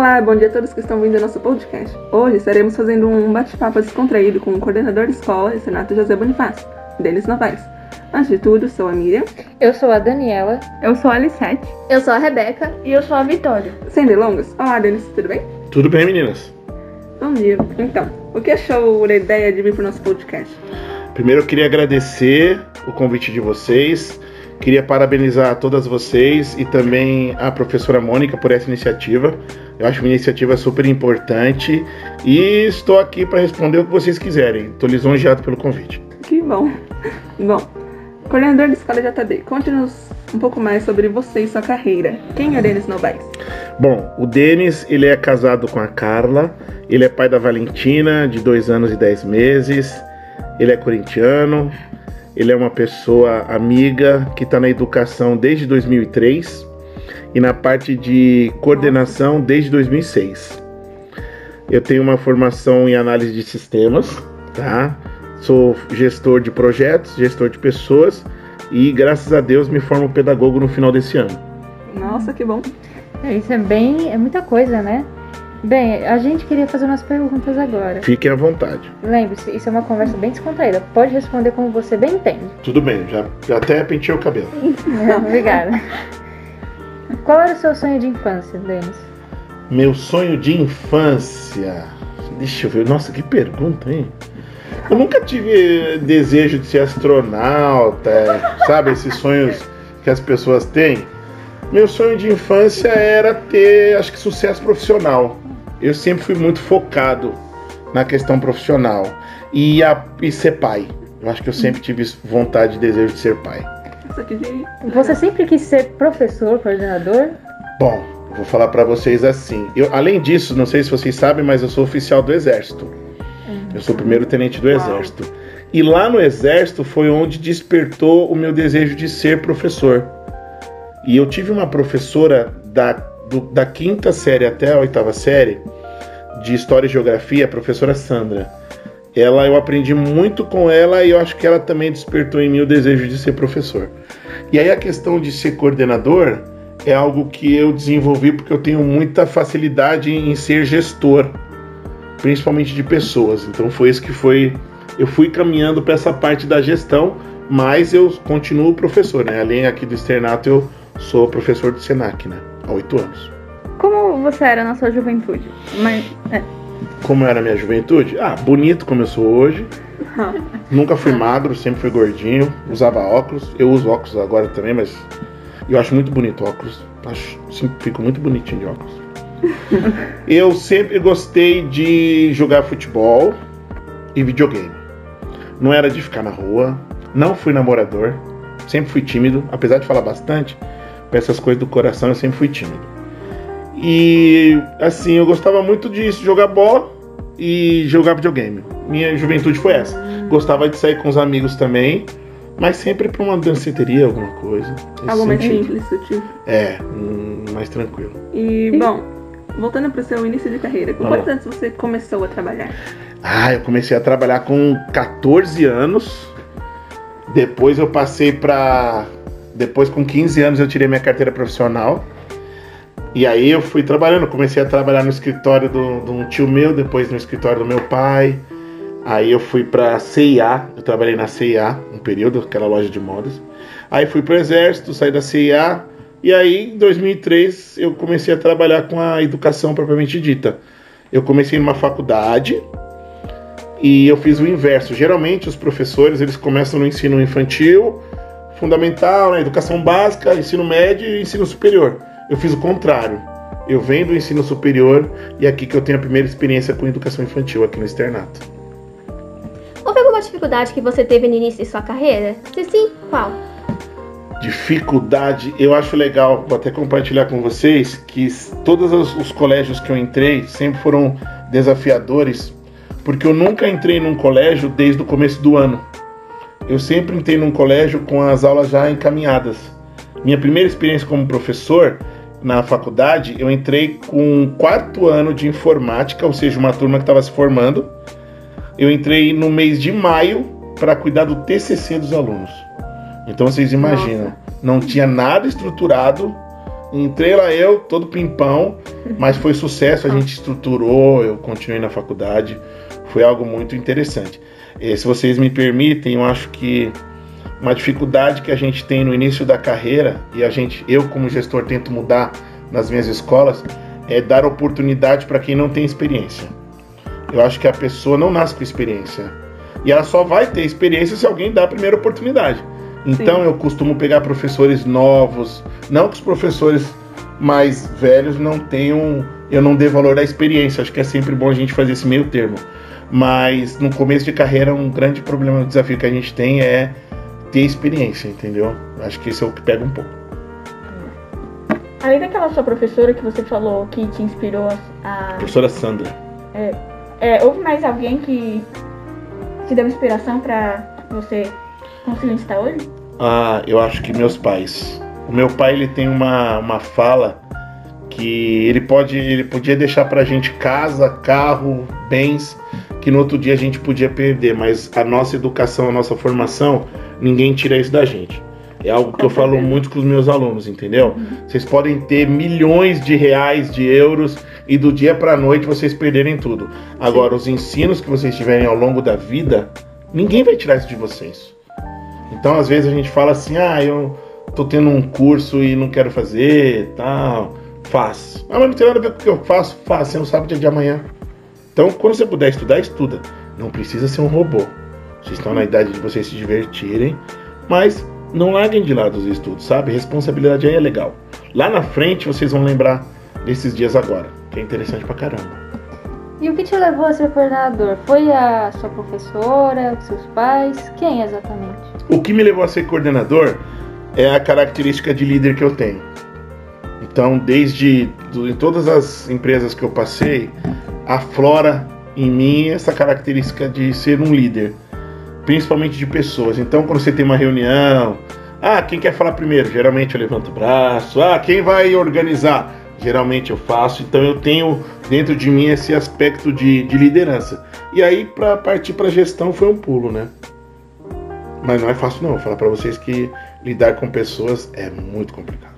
Olá, bom dia a todos que estão vindo ao nosso podcast. Hoje estaremos fazendo um bate-papo descontraído com o coordenador de escola, Renato José Bonifácio, Denis Novaes. Antes de tudo, sou a Miriam. Eu sou a Daniela. Eu sou a Alissete. Eu sou a Rebeca. E eu sou a Vitória. Sem delongas, olá Denis, tudo bem? Tudo bem, meninas? Bom dia. Então, o que achou da ideia de vir para o nosso podcast? Primeiro eu queria agradecer o convite de vocês. Queria parabenizar a todas vocês e também a professora Mônica por essa iniciativa. Eu acho uma iniciativa super importante e estou aqui para responder o que vocês quiserem. Estou lisonjeado pelo convite. Que bom. Bom, coordenador de escola ATD, conte-nos um pouco mais sobre você e sua carreira. Quem é Denis Novaes? Bom, o Denis, ele é casado com a Carla, ele é pai da Valentina, de dois anos e dez meses, ele é corintiano, ele é uma pessoa amiga que está na educação desde 2003 e na parte de coordenação desde 2006. Eu tenho uma formação em análise de sistemas, tá? Sou gestor de projetos, gestor de pessoas e graças a Deus me formo pedagogo no final desse ano. Nossa, que bom. É, isso é bem, é muita coisa, né? Bem, a gente queria fazer umas perguntas agora. Fiquem à vontade. Lembre-se, isso é uma conversa bem descontraída. Pode responder como você bem entende. Tudo bem, já, já até pentei o cabelo. Obrigada. Qual era o seu sonho de infância, Denis? Meu sonho de infância. Deixa eu ver. Nossa, que pergunta, hein? Eu nunca tive desejo de ser astronauta, sabe? Esses sonhos que as pessoas têm. Meu sonho de infância era ter, acho que, sucesso profissional. Eu sempre fui muito focado na questão profissional e, a, e ser pai. Eu acho que eu sempre tive vontade e desejo de ser pai. Você sempre quis ser professor, coordenador? Bom, vou falar para vocês assim. Eu, além disso, não sei se vocês sabem, mas eu sou oficial do Exército. Uhum. Eu sou primeiro tenente do Exército. E lá no Exército foi onde despertou o meu desejo de ser professor. E eu tive uma professora da, do, da quinta série até a oitava série de História e Geografia, a professora Sandra. Ela, eu aprendi muito com ela e eu acho que ela também despertou em mim o desejo de ser professor. E aí a questão de ser coordenador é algo que eu desenvolvi porque eu tenho muita facilidade em ser gestor, principalmente de pessoas. Então foi isso que foi, eu fui caminhando para essa parte da gestão, mas eu continuo professor, né? Além aqui do externato eu sou professor do Senac, né? Há oito anos. Como você era na sua juventude? Mas, é. Como era a minha juventude? Ah, bonito como eu sou hoje. Nunca fui magro, sempre fui gordinho, usava óculos. Eu uso óculos agora também, mas eu acho muito bonito óculos. Acho, sempre fico muito bonitinho de óculos. eu sempre gostei de jogar futebol e videogame. Não era de ficar na rua, não fui namorador, sempre fui tímido, apesar de falar bastante, com essas coisas do coração eu sempre fui tímido. E assim, eu gostava muito disso, jogar bola e jogar videogame. Minha juventude foi essa. Gostava de sair com os amigos também, mas sempre para uma danceteria, alguma coisa. Algo mais simples, sutil. É, hum, mais tranquilo. E, bom, voltando para o seu início de carreira, com quantos anos você começou a trabalhar? Ah, eu comecei a trabalhar com 14 anos. Depois eu passei para depois, com 15 anos, eu tirei minha carteira profissional. E aí eu fui trabalhando, comecei a trabalhar no escritório de um tio meu, depois no escritório do meu pai. Aí eu fui pra CIA, eu trabalhei na CIA um período, aquela loja de modas. Aí fui pro exército, saí da CIA. E aí, em 2003, eu comecei a trabalhar com a educação propriamente dita. Eu comecei numa faculdade e eu fiz o inverso. Geralmente, os professores, eles começam no ensino infantil, fundamental, né, educação básica, ensino médio e ensino superior. Eu fiz o contrário. Eu venho do ensino superior e é aqui que eu tenho a primeira experiência com educação infantil aqui no externato. Houve alguma dificuldade que você teve no início de sua carreira? Se sim, qual? Dificuldade, eu acho legal, vou até compartilhar com vocês que todos os, os colégios que eu entrei sempre foram desafiadores, porque eu nunca entrei num colégio desde o começo do ano eu sempre entrei num colégio com as aulas já encaminhadas. Minha primeira experiência como professor na faculdade, eu entrei com um quarto ano de informática, ou seja, uma turma que estava se formando. Eu entrei no mês de maio para cuidar do TCC dos alunos. Então vocês imaginam, Nossa. não tinha nada estruturado. Entrei lá eu, todo pimpão, Mas foi sucesso, a gente estruturou, eu continuei na faculdade, foi algo muito interessante. E, se vocês me permitem, eu acho que uma dificuldade que a gente tem no início da carreira e a gente, eu como gestor tento mudar nas minhas escolas, é dar oportunidade para quem não tem experiência. Eu acho que a pessoa não nasce com experiência. E ela só vai ter experiência se alguém dá a primeira oportunidade. Então Sim. eu costumo pegar professores novos, não que os professores mais velhos não tenham, eu não dê valor à experiência. Acho que é sempre bom a gente fazer esse meio termo. Mas no começo de carreira, um grande problema, um desafio que a gente tem é ter experiência, entendeu? Acho que esse é o que pega um pouco. Além daquela sua professora que você falou que te inspirou a. Professora Sandra. É, houve mais alguém que te deu inspiração pra você conseguir onde está hoje? Ah, eu acho que meus pais. O meu pai ele tem uma, uma fala que ele pode ele podia deixar pra gente casa, carro, bens que no outro dia a gente podia perder, mas a nossa educação, a nossa formação, ninguém tira isso da gente. É algo que eu falo muito com os meus alunos, entendeu? Vocês podem ter milhões de reais, de euros e do dia pra noite vocês perderem tudo. Agora, os ensinos que vocês tiverem ao longo da vida, ninguém vai tirar isso de vocês. Então, às vezes a gente fala assim: "Ah, eu tô tendo um curso e não quero fazer, tal". Faz. Ah, mas não tem nada a ver com o que eu faço. Faz, você não sabe o dia de amanhã. Então, quando você puder estudar, estuda. Não precisa ser um robô. Vocês estão na idade de vocês se divertirem, mas não larguem de lado os estudos, sabe? Responsabilidade aí é legal. Lá na frente vocês vão lembrar desses dias agora, que é interessante pra caramba. E o que te levou a ser coordenador? Foi a sua professora, os seus pais? Quem exatamente? O que me levou a ser coordenador é a característica de líder que eu tenho. Então, desde em todas as empresas que eu passei, aflora em mim essa característica de ser um líder, principalmente de pessoas. Então, quando você tem uma reunião, ah, quem quer falar primeiro? Geralmente eu levanto o braço. Ah, quem vai organizar? Geralmente eu faço. Então, eu tenho dentro de mim esse aspecto de, de liderança. E aí, para partir para gestão, foi um pulo, né? Mas não é fácil não. Vou falar pra vocês que lidar com pessoas é muito complicado.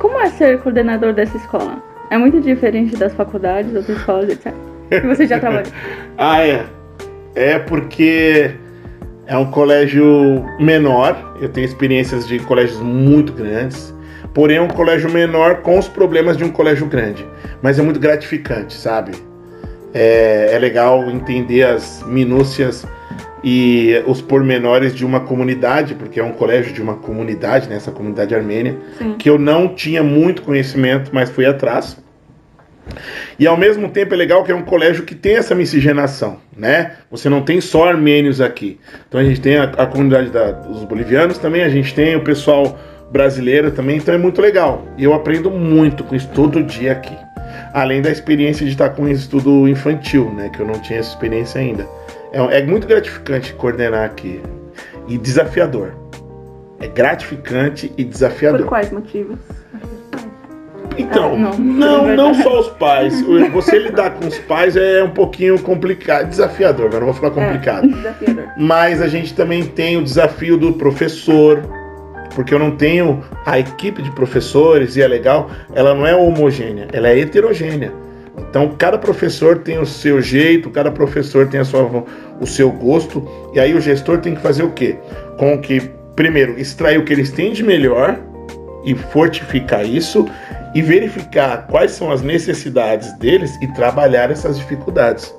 Como é ser coordenador dessa escola? É muito diferente das faculdades, outras escolas, etc. Que você já trabalhou. Ah, é. É porque é um colégio menor. Eu tenho experiências de colégios muito grandes. Porém, é um colégio menor com os problemas de um colégio grande. Mas é muito gratificante, sabe? É, é legal entender as minúcias e os pormenores de uma comunidade, porque é um colégio de uma comunidade, né? Essa comunidade armênia Sim. que eu não tinha muito conhecimento, mas fui atrás. E ao mesmo tempo é legal que é um colégio que tem essa miscigenação, né? Você não tem só armênios aqui. Então a gente tem a, a comunidade da- dos bolivianos também, a gente tem o pessoal brasileiro também, então é muito legal. E eu aprendo muito com isso todo dia aqui. Além da experiência de estar com estudo infantil, né? Que eu não tinha essa experiência ainda. É, é muito gratificante coordenar aqui. E desafiador. É gratificante e desafiador. Por quais motivos? Então, Ah, não. não, não, só os pais. Você lidar com os pais é um pouquinho complicado, desafiador, agora não vou falar complicado. É, desafiador. Mas a gente também tem o desafio do professor, porque eu não tenho a equipe de professores, e é legal, ela não é homogênea, ela é heterogênea. Então, cada professor tem o seu jeito, cada professor tem a sua, o seu gosto, e aí o gestor tem que fazer o quê? Com que, primeiro, extrair o que eles têm de melhor e fortificar isso e verificar quais são as necessidades deles e trabalhar essas dificuldades.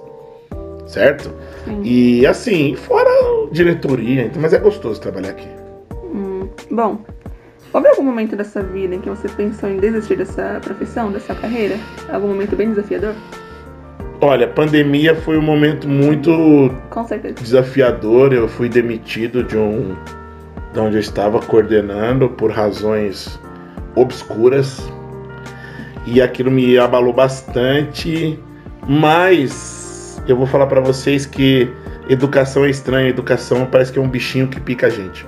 Certo? Sim. E assim, fora diretoria, então, mas é gostoso trabalhar aqui. Hum, bom, houve algum momento da sua vida em que você pensou em desistir dessa profissão, dessa carreira? Algum momento bem desafiador? Olha, a pandemia foi um momento muito desafiador. Eu fui demitido de um de onde eu estava coordenando por razões obscuras. E aquilo me abalou bastante, mas eu vou falar para vocês que educação é estranha, educação parece que é um bichinho que pica a gente.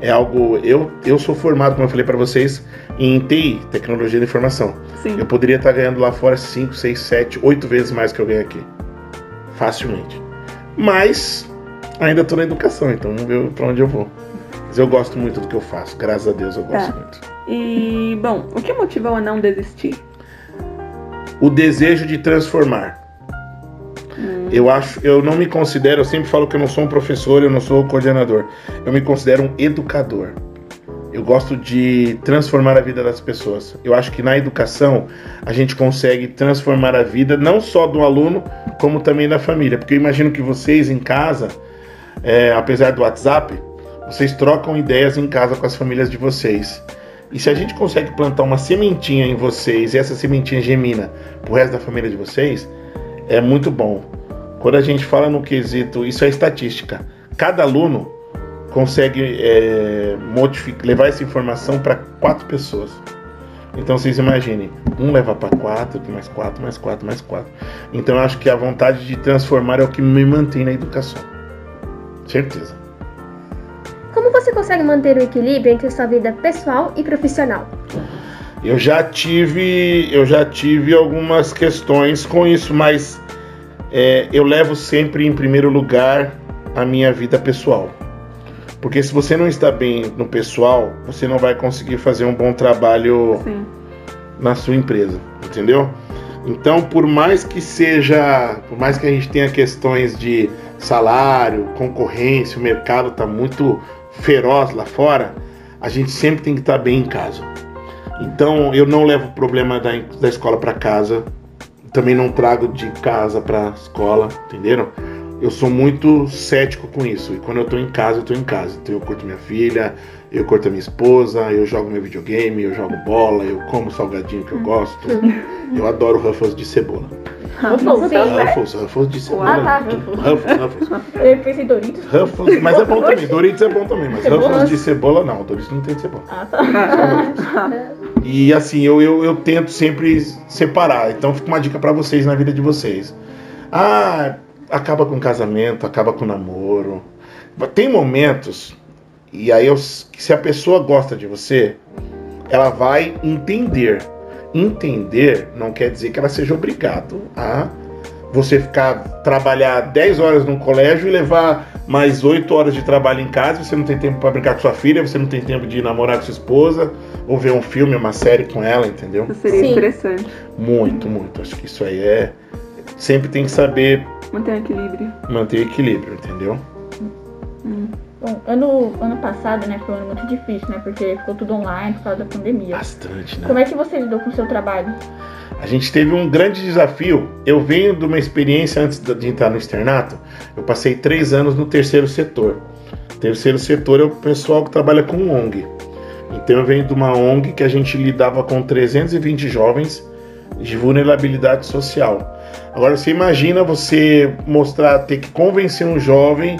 É algo eu eu sou formado, como eu falei para vocês, em TI, tecnologia da informação. Sim. Eu poderia estar ganhando lá fora 5, 6, 7, 8 vezes mais que eu ganho aqui. Facilmente. Mas ainda estou na educação, então vamos ver para onde eu vou. Mas eu gosto muito do que eu faço, graças a Deus eu gosto Tá. muito. E, bom, o que motivou a não desistir? O desejo de transformar. Eu acho, eu não me considero, eu sempre falo que eu não sou um professor, eu não sou um coordenador. Eu me considero um educador. Eu gosto de transformar a vida das pessoas. Eu acho que na educação a gente consegue transformar a vida não só do aluno, como também da família. Porque eu imagino que vocês em casa, é, apesar do WhatsApp, vocês trocam ideias em casa com as famílias de vocês. E se a gente consegue plantar uma sementinha em vocês e essa sementinha gemina pro resto da família de vocês, é muito bom. Quando a gente fala no quesito, isso é estatística. Cada aluno consegue é, levar essa informação para quatro pessoas. Então vocês imaginem, um leva para quatro, mais quatro, mais quatro, mais quatro. Então eu acho que a vontade de transformar é o que me mantém na educação. Certeza. Como você consegue manter o equilíbrio entre sua vida pessoal e profissional? Eu já tive, eu já tive algumas questões com isso, mas é, eu levo sempre em primeiro lugar a minha vida pessoal. Porque se você não está bem no pessoal, você não vai conseguir fazer um bom trabalho Sim. na sua empresa, entendeu? Então, por mais que seja, por mais que a gente tenha questões de salário, concorrência, o mercado está muito feroz lá fora, a gente sempre tem que estar bem em casa. Então, eu não levo o problema da, da escola para casa, também não trago de casa para escola, entenderam? Eu sou muito cético com isso. E quando eu tô em casa, eu tô em casa. Então eu curto minha filha, eu curto a minha esposa, eu jogo meu videogame, eu jogo bola, eu como salgadinho que eu gosto. Eu adoro Ruffles de cebola. Ruffles, Sim. Ruffles, Ruffles de cebola. Ah, tá. Ruffles, Ruffles. Eu pensei Doritos. Ruffles, mas é bom também. Doritos é bom também, mas? Ruffles de cebola não. Doritos não tem cebola. Ah, tá. E assim, eu, eu, eu tento sempre separar. Então fica uma dica pra vocês na vida de vocês. Ah, acaba com casamento, acaba com namoro. Tem momentos, e aí eu- se a pessoa gosta de você, ela vai entender. Entender não quer dizer que ela seja obrigado a você ficar trabalhar 10 horas no colégio e levar mais 8 horas de trabalho em casa, você não tem tempo para brincar com sua filha, você não tem tempo de namorar com sua esposa, ou ver um filme, uma série com ela, entendeu? Isso seria Sim. interessante. Muito, muito. Acho que isso aí é. Sempre tem que saber Manter um equilíbrio. manter equilíbrio, entendeu? Bom, ano, ano passado, né, foi um ano muito difícil, né? Porque ficou tudo online por causa da pandemia. Bastante, né? Como é que você lidou com o seu trabalho? A gente teve um grande desafio. Eu venho de uma experiência antes de entrar no externato. Eu passei três anos no terceiro setor. Terceiro setor é o pessoal que trabalha com ONG. Então eu venho de uma ONG que a gente lidava com 320 jovens de vulnerabilidade social. Agora você imagina você mostrar, ter que convencer um jovem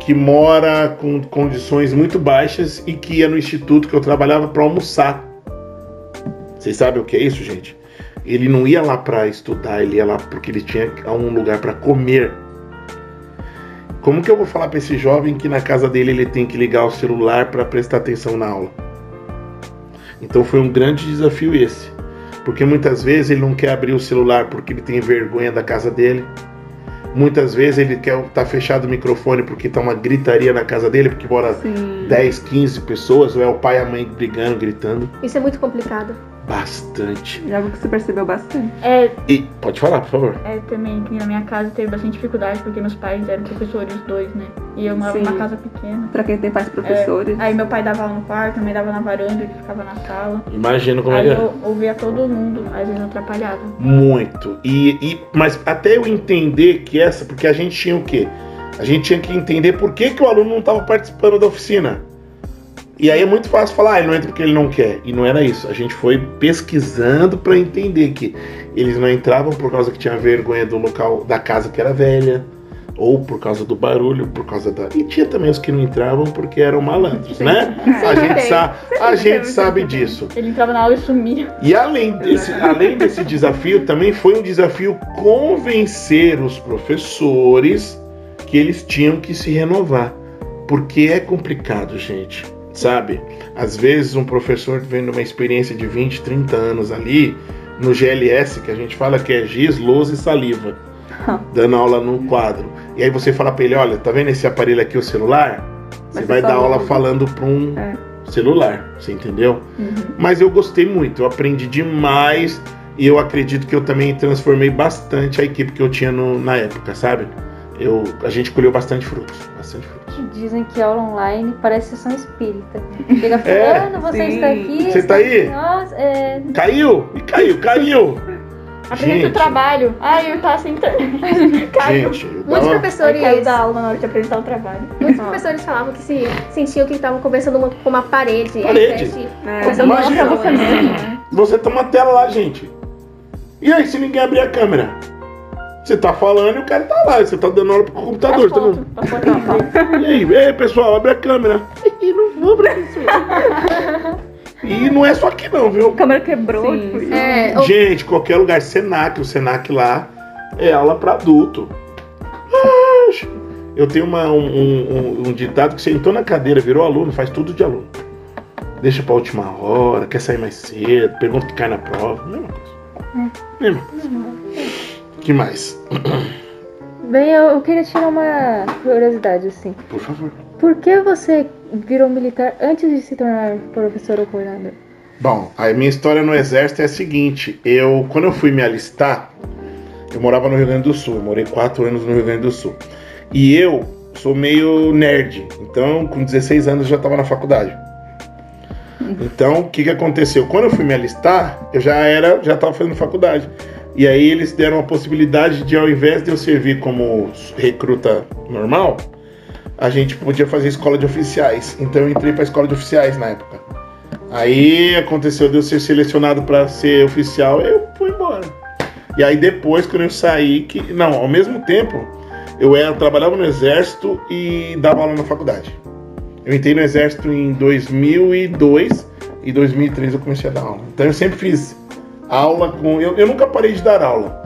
que mora com condições muito baixas e que ia no instituto que eu trabalhava para almoçar. Vocês sabem o que é isso, gente? Ele não ia lá para estudar, ele ia lá porque ele tinha um lugar para comer. Como que eu vou falar para esse jovem que na casa dele ele tem que ligar o celular para prestar atenção na aula? Então foi um grande desafio esse. Porque muitas vezes ele não quer abrir o celular porque ele tem vergonha da casa dele. Muitas vezes ele quer estar fechado o microfone porque tá uma gritaria na casa dele, porque mora Sim. 10, 15 pessoas, ou é o pai e a mãe brigando, gritando. Isso é muito complicado. Bastante. É algo que você percebeu bastante. É, E pode falar, por favor. é também que na minha casa teve bastante dificuldade porque meus pais eram professores os dois, né? E eu morava Sim. numa casa pequena. Pra quem tem pais professores. Aí meu pai dava aula no quarto, minha mãe dava na varanda, ele ficava na sala. Imagino como é Aí que é. eu ouvia todo mundo, às vezes atrapalhava. Muito. E, e, mas até eu entender que essa, porque a gente tinha o quê? A gente tinha que entender por que, que o aluno não estava participando da oficina. E aí é muito fácil falar, ah, ele não entra porque ele não quer. E não era isso. A gente foi pesquisando para entender que eles não entravam por causa que tinha vergonha do local, da casa que era velha, ou por causa do barulho, por causa da. E tinha também os que não entravam porque eram malandros, né? A gente, sa... a gente sabe disso. Ele entrava na aula e sumia. E além desse, além desse desafio, também foi um desafio convencer os professores que eles tinham que se renovar. Porque é complicado, gente. Sabe? Às vezes um professor vem numa experiência de 20, 30 anos ali, no GLS, que a gente fala que é giz, lousa e saliva, dando aula num quadro. E aí você fala pra ele, olha, tá vendo esse aparelho aqui, o celular? Você vai você dar aula falando para um É. celular, você entendeu? Uhum. Mas eu gostei muito, eu aprendi demais e eu acredito que eu também transformei bastante a equipe que eu tinha no- na época, sabe? Eu, a gente colheu bastante frutos, bastante frutos. Dizem que aula online parece sessão espírita. Chega É, fulano, você sim. está aqui. Você está tá aí? aqui, Nossa, é... Caiu! Caiu, caiu! Apresenta o trabalho. Ai, eu tava sem internet. Caiu. Gente, Muitos professores, Caiu da aula na hora de apresentar o trabalho. muitos professores falavam que se sentiam que estavam conversando uma- com uma parede. Parede. É. Imagina. pessoas. né? Você tem uma tela lá, gente. E aí, se ninguém abrir a câmera? Você tá falando e o cara tá lá, você tá dando aula pro computador, tá vendo? Pra foto ver. E aí, ei, pessoal, abre a câmera. Ih, não vou, professor. E não é só aqui não, viu? A câmera quebrou. Sim, tipo, sim. É, Gente, qualquer lugar, Senac, o Senac lá é aula pra adulto. Eu tenho uma- um, um- um ditado que você entrou na cadeira, virou aluno, faz tudo de aluno. Deixa pra última hora, quer sair mais cedo, pergunta que cai na prova. Mesma coisa. Mesma coisa. Que mais? Bem, eu, eu queria tirar uma curiosidade, assim. Por favor. Por que você virou militar antes de se tornar professor ou coordenador? Bom, a minha história no exército é a seguinte: eu, quando eu fui me alistar, eu morava no Rio Grande do Sul, eu morei quatro anos no Rio Grande do Sul. E eu sou meio nerd, então com 16 anos eu já estava na faculdade. Então, o que, que aconteceu? Quando eu fui me alistar, eu já era, já estava fazendo faculdade. E aí eles deram a possibilidade de, ao invés de eu servir como recruta normal, a gente podia fazer escola de oficiais. Então eu entrei para escola de oficiais na época. Aí aconteceu de eu ser selecionado para ser oficial, eu fui embora. E aí depois, quando eu saí, que não, ao mesmo tempo, eu era, trabalhava no exército e dava aula na faculdade. Eu entrei no exército em 2002 e 2003 eu comecei a dar aula. Então eu sempre fiz aula com, eu, eu nunca parei de dar aula.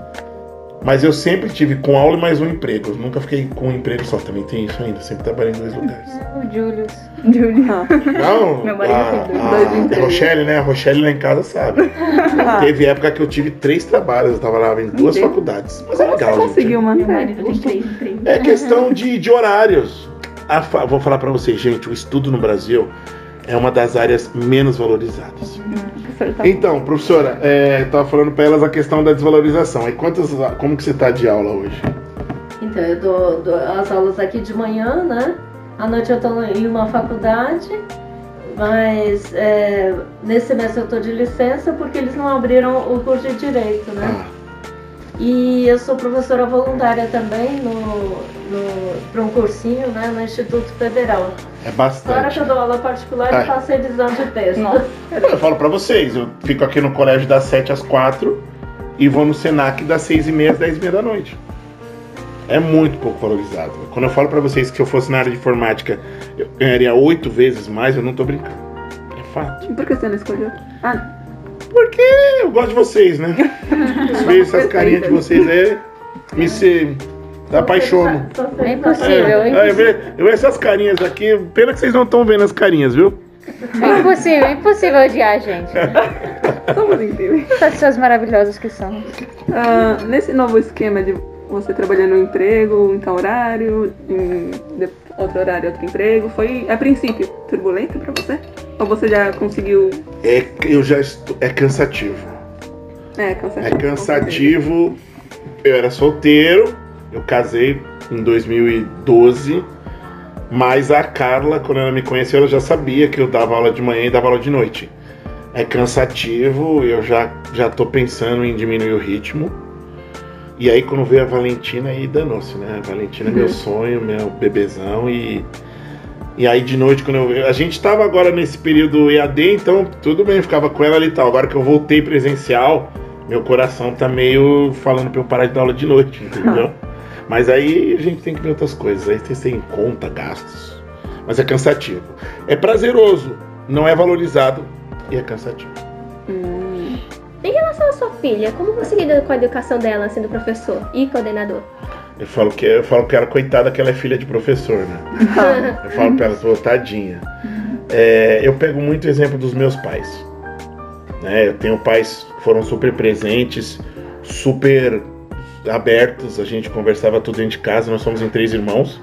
Mas eu sempre tive com aula e mais um emprego. Eu nunca fiquei com um emprego só, também tem isso ainda. Sempre trabalhei em dois lugares. O Julius. Julia. Não, Meu marido a, tem dois a, empregos. a Rochelle, né? A Rochelle lá em casa sabe. Ah, Teve época que eu tive três trabalhos, eu trabalhava em duas Deus. faculdades. Mas é como você legal, conseguiu Meu manter? tem três empregos. É questão de, de horários. A vou falar pra vocês, gente, o estudo no Brasil é uma das áreas menos valorizadas. Professor, tá Então, professora, é, eu tava falando pra elas a questão da desvalorização. E quantas, como que você tá de aula hoje? Então, eu dou, dou as aulas aqui de manhã, né? À noite eu estou em uma faculdade, mas é, nesse semestre eu estou de licença porque eles não abriram o curso de Direito, né? Ah, E eu sou professora voluntária também no, no, para um cursinho né, no Instituto Federal. é Na hora bastante. que eu dou aula particular, Ai. eu faço revisão de texto. Eu falo pra vocês, eu fico aqui no colégio das 7 às 4 e vou no Senac das 6 e meia às 10 e meia da noite. É muito pouco valorizado. Quando eu falo pra vocês que se eu fosse na área de informática eu ganharia oito vezes mais, eu não tô brincando. É fato. E por que você não escolheu? Ah, Porque eu gosto de vocês, né? Vejo essas carinhas de vocês aí, me se apaixono. É impossível, É, é eu impossível. vejo- eu vejo essas carinhas aqui, pena que vocês não estão vendo as carinhas, viu? É impossível, é impossível odiar, gente. somos incríveis. Pessoas maravilhosas que são. Ah, nesse novo esquema de você trabalhando em emprego, em tal horário, em de- outro horário, outro emprego, foi a princípio turbulento pra você? Ou você já conseguiu. É, eu já estou, é cansativo. É, cansativo. É cansativo. Eu era solteiro, eu casei em 2012, mas a Carla, quando ela me conheceu, ela já sabia que eu dava aula de manhã e dava aula de noite. É cansativo, eu já, já tô pensando em diminuir o ritmo. E aí quando veio a Valentina, aí danou-se, né? A Valentina é meu sonho, meu bebezão e. E aí de noite, quando eu. A gente tava agora nesse período EAD, então tudo bem, ficava com ela ali e tal. Agora que eu voltei presencial, meu coração tá meio falando pra eu parar de dar aula de noite, entendeu? Mas aí a gente tem que ver outras coisas. Aí vocês têm conta, gastos. Mas é cansativo. É prazeroso, não é valorizado e é cansativo. Relação à sua filha, como você lida com a educação dela sendo professor e coordenador? Eu falo que eu falo que ela coitada que ela é filha de professor, né? Eu falo pra ela, sou tadinha. É, eu pego muito exemplo dos meus pais. Né? Eu tenho pais que foram super presentes, super abertos. A gente conversava tudo dentro de casa. Nós somos em três irmãos.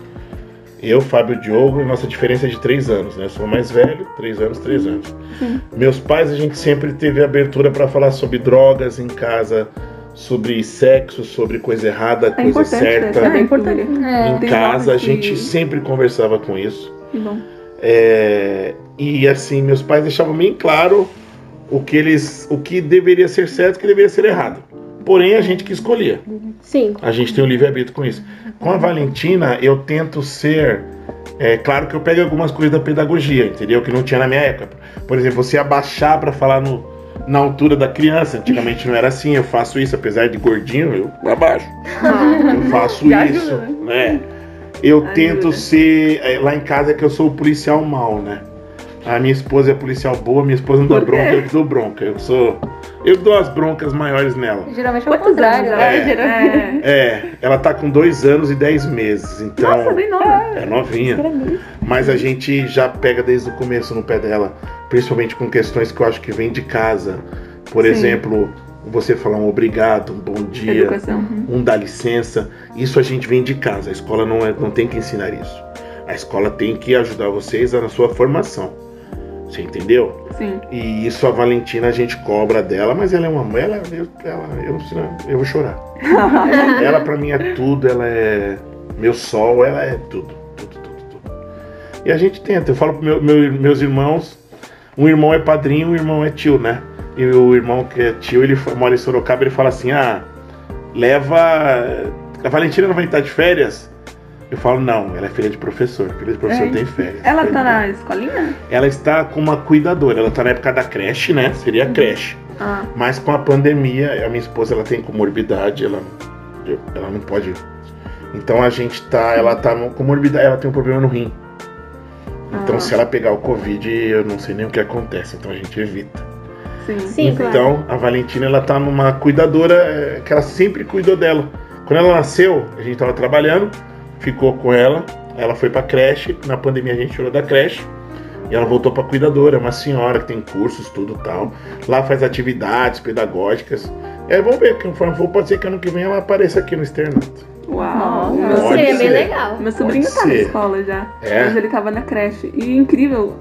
Eu, Fábio Diogo, e nossa diferença é de três anos, né? Eu sou o mais velho, três anos, três anos. Meus pais, a gente sempre teve abertura para falar sobre drogas em casa, sobre sexo, sobre coisa errada, É coisa importante, certa. né? É importante. É. Em casa, a que- gente sempre conversava com isso. Que bom. É, e assim, meus pais deixavam bem claro o que eles, o que deveria ser certo e o que deveria ser errado. Porém, a gente que escolhia. Sim. A gente tem o livre-arbítrio com isso. Com a Valentina, eu tento ser. É claro que eu pego algumas coisas da pedagogia, entendeu? Que não tinha na minha época. Por exemplo, você abaixar para falar no, na altura da criança. Antigamente não era assim. Eu faço isso, apesar de gordinho, eu abaixo. Eu faço isso, né? Eu Ajuda. tento ser. é, Lá em casa é que eu sou o policial mal, né? A minha esposa é policial boa, minha esposa não dá bronca, eu que dou bronca. Eu sou. Eu dou as broncas maiores nela. Geralmente é o contrário, anos né? ela é? É, ela tá com dois anos e dez meses, então. Nossa, bem nova. É novinha. Mas a gente já pega desde o começo no pé dela, principalmente com questões que eu acho que vem de casa. Por Sim. exemplo, você falar um obrigado, um bom dia, Educação. um dá licença. Isso a gente vem de casa. A escola não, é, não tem que ensinar isso. A escola tem que ajudar vocês na sua formação. Você entendeu? Sim. E isso a Valentina a gente cobra dela, mas ela é uma mãe, ela, eu, ela, eu, eu vou chorar. ela pra mim é tudo, ela é meu sol, ela é tudo, tudo, tudo, tudo. E a gente tenta, eu falo pro meu, meu- meus irmãos, um irmão é padrinho, um irmão é tio, né? E o irmão que é tio, ele mora em Sorocaba, ele fala assim, ah, leva. A Valentina não vai estar de férias? Eu falo, não, ela é filha de professor. Filha de professor É. tem férias. Ela tá na escolinha? ela está com uma cuidadora. Ela está na época da creche, né? Seria a creche. Ah, Mas com a pandemia, a minha esposa ela tem comorbidade, ela, ela não pode. Então a gente tá, ela tá com comorbidade, ela tem um problema no rim. Então Ah. se ela pegar o covid, eu não sei nem o que acontece. Então a gente evita. sim. Sim, claro. então a Valentina ela tá numa cuidadora é, que ela sempre cuidou dela. Quando ela nasceu, a gente tava trabalhando, ficou com ela, ela foi pra creche, na pandemia a gente tirou da creche. E ela voltou pra cuidadora, é uma senhora que tem cursos, tudo tal. Lá faz atividades pedagógicas. E aí vamos ver, conforme for, pode ser que ano que vem ela apareça aqui no externato. Uau. Nossa. Seria sobrinho, bem legal. meu sobrinho Pode tá na ser. escola já. É? Mas ele tava na creche. E incrível.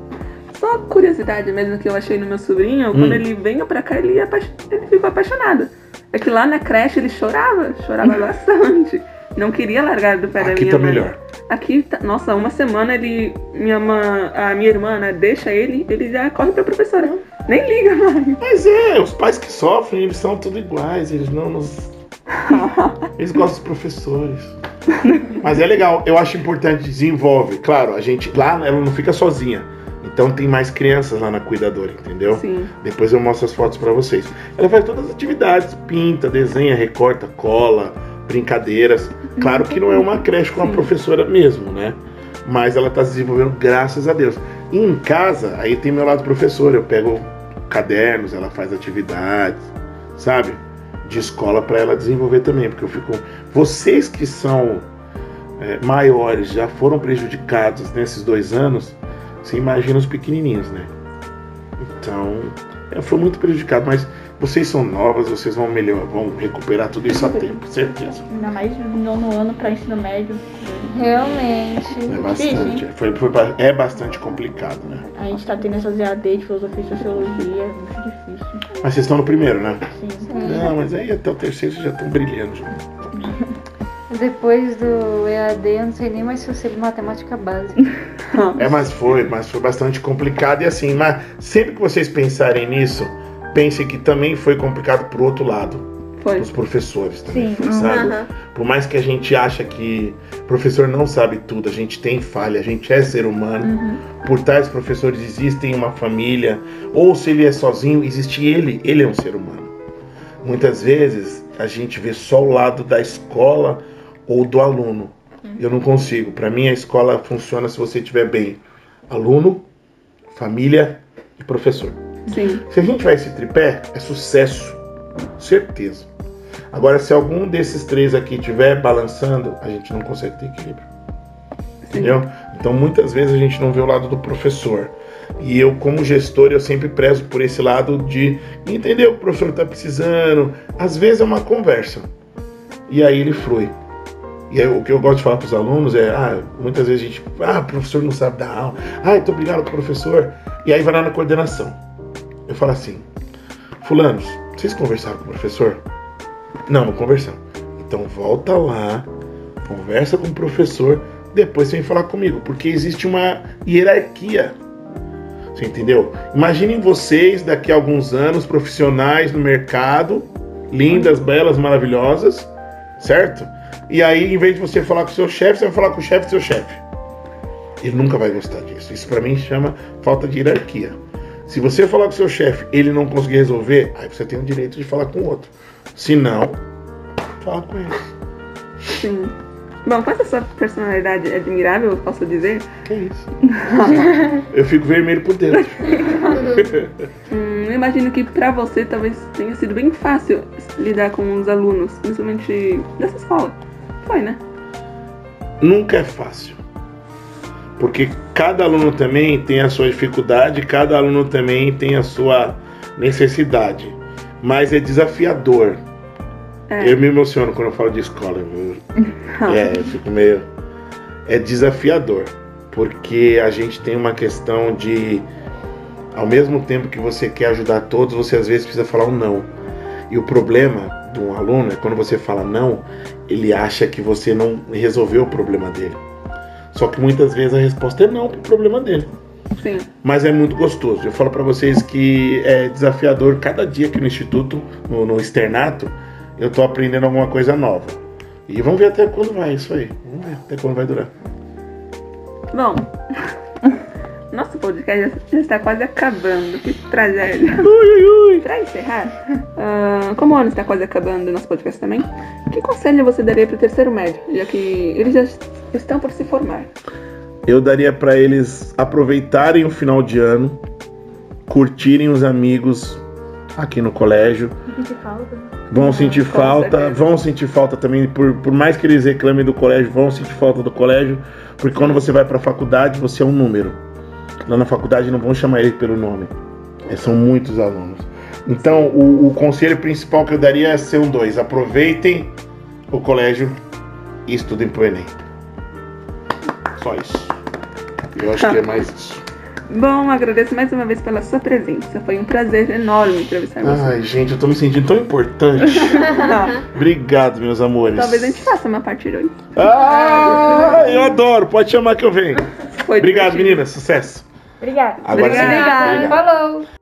Só curiosidade mesmo que eu achei no meu sobrinho, Hum. quando ele veio pra cá, ele, apa- ele ficou apaixonado. É que lá na creche ele chorava, chorava bastante. Não queria largar do pé da Aqui minha tá mãe. melhor. Aqui, tá, nossa, uma semana ele, minha mãe, a minha irmã, né, deixa ele, ele já corre pra professora. Nem liga mais. Mas é, os pais que sofrem, eles são tudo iguais, eles não nos. Eles gostam dos professores. Mas é legal, eu acho importante, desenvolve. Claro, a gente lá ela não fica sozinha. Então tem mais crianças lá na cuidadora, entendeu? Sim. Depois eu mostro as fotos pra vocês. Ela faz todas as atividades, pinta, desenha, recorta, cola, brincadeiras. Claro que não é uma creche com a professora mesmo, né? Mas ela tá se desenvolvendo graças a Deus. E em casa, aí tem meu lado professor, eu pego cadernos, ela faz atividades, sabe? De escola pra ela desenvolver também, porque eu fico vocês que são é, maiores já foram prejudicados nesses dois anos, você imagina os pequenininhos, né? Então, eu fui muito prejudicado, mas vocês são novas, vocês vão melhor, vão recuperar tudo isso a tempo, certeza. Ainda mais no nono ano pra ensino médio. Realmente. É bastante, foi, foi é bastante complicado, né? A gente tá tendo essas EAD de filosofia e sociologia, é muito difícil. Mas vocês estão no primeiro, né? Sim. Não, mas aí até o terceiro vocês já estão brilhando. já. Depois do EAD, eu não sei nem mais se eu sei matemática básica. É, mas foi, mas foi bastante complicado e assim, mas sempre que vocês pensarem nisso, pensem que também foi complicado pro outro lado. Foi. Os professores também, Sim. foi, sabe? Aham. Por mais que a gente acha que o professor não sabe tudo, a gente tem falha, a gente é ser humano. Por trás dos professores existem uma família, ou se ele é sozinho, existe ele, ele é um ser humano. Muitas vezes a gente vê só o lado da escola ou do aluno. Eu não consigo. Para mim a escola funciona se você estiver bem, aluno, família e professor. Sim. Se a gente vai esse tripé, é sucesso. Certeza. Agora, se algum desses três aqui estiver balançando, a gente não consegue ter equilíbrio. Entendeu? Então, muitas vezes a gente não vê o lado do professor. E eu, como gestor, eu sempre prezo por esse lado de entender o que o professor está precisando. Às vezes é uma conversa. E aí ele flui. E aí, o que eu gosto de falar para os alunos é, ah, muitas vezes a gente, ah, o professor não sabe dar aula, ah, muito obrigado professor. E aí vai lá na coordenação. Eu falo assim, fulanos, vocês conversaram com o professor? Não, não conversamos. Então volta lá, conversa com o professor, depois você vem falar comigo, porque existe uma hierarquia. Você entendeu? Imaginem vocês daqui a alguns anos, profissionais no mercado, lindas, belas, maravilhosas, certo? E aí, em vez de você falar com o seu chefe, você vai falar com o chefe do seu chefe. Ele nunca vai gostar disso. Isso para mim chama falta de hierarquia. Se você falar com seu chefe, ele não conseguir resolver, aí você tem o direito de falar com o outro. Se não, fala com ele. Sim. Bom, com essa sua personalidade admirável, posso dizer, Que isso? Eu fico vermelho por dentro. hum, eu imagino que pra você talvez tenha sido bem fácil lidar com os alunos, principalmente dessa escola. Foi, né? Nunca é fácil. Porque cada aluno também tem a sua dificuldade, cada aluno também tem a sua necessidade. Mas é desafiador. É. Eu me emociono quando eu falo de escola. É, eu fico meio. É desafiador. Porque a gente tem uma questão de. Ao mesmo tempo que você quer ajudar todos, você às vezes precisa falar um não. E o problema de um aluno é quando você fala não, ele acha que você não resolveu o problema dele. Só que muitas vezes a resposta é não pro problema dele. Sim. Mas é muito gostoso. Eu falo pra vocês que é desafiador cada dia aqui no instituto, no, no externato, eu tô aprendendo alguma coisa nova. E vamos ver até quando vai isso aí. Vamos ver até quando vai durar. Bom, nosso podcast já está quase acabando. Que tragédia. Pra encerrar, ah, como o ano está quase acabando, nosso podcast também, que conselho você daria pro terceiro médio, já que eles já estão por se formar? Eu daria pra eles aproveitarem o final de ano, curtirem os amigos aqui no colégio. Vão sentir falta, certeza. vão sentir falta também, por, por mais que eles reclamem do colégio, vão sentir falta do colégio, porque quando você vai pra faculdade, você é um número. Lá na faculdade não vão chamar ele pelo nome. É, são muitos alunos. Então, o, o conselho principal que eu daria é ser um dois. Aproveitem o colégio e estudem pro Enem. Só isso. Eu acho que é mais isso. Bom, agradeço mais uma vez pela sua presença. Foi um prazer enorme entrevistar você. Ai, gente, eu tô me sentindo tão importante. Obrigado, meus amores. talvez a gente faça uma parte 2. Ah, eu adoro. Pode chamar que eu venho. Foi Obrigado, divertido. meninas. Sucesso. Obrigada. Agora sim. Obrigada. Falou.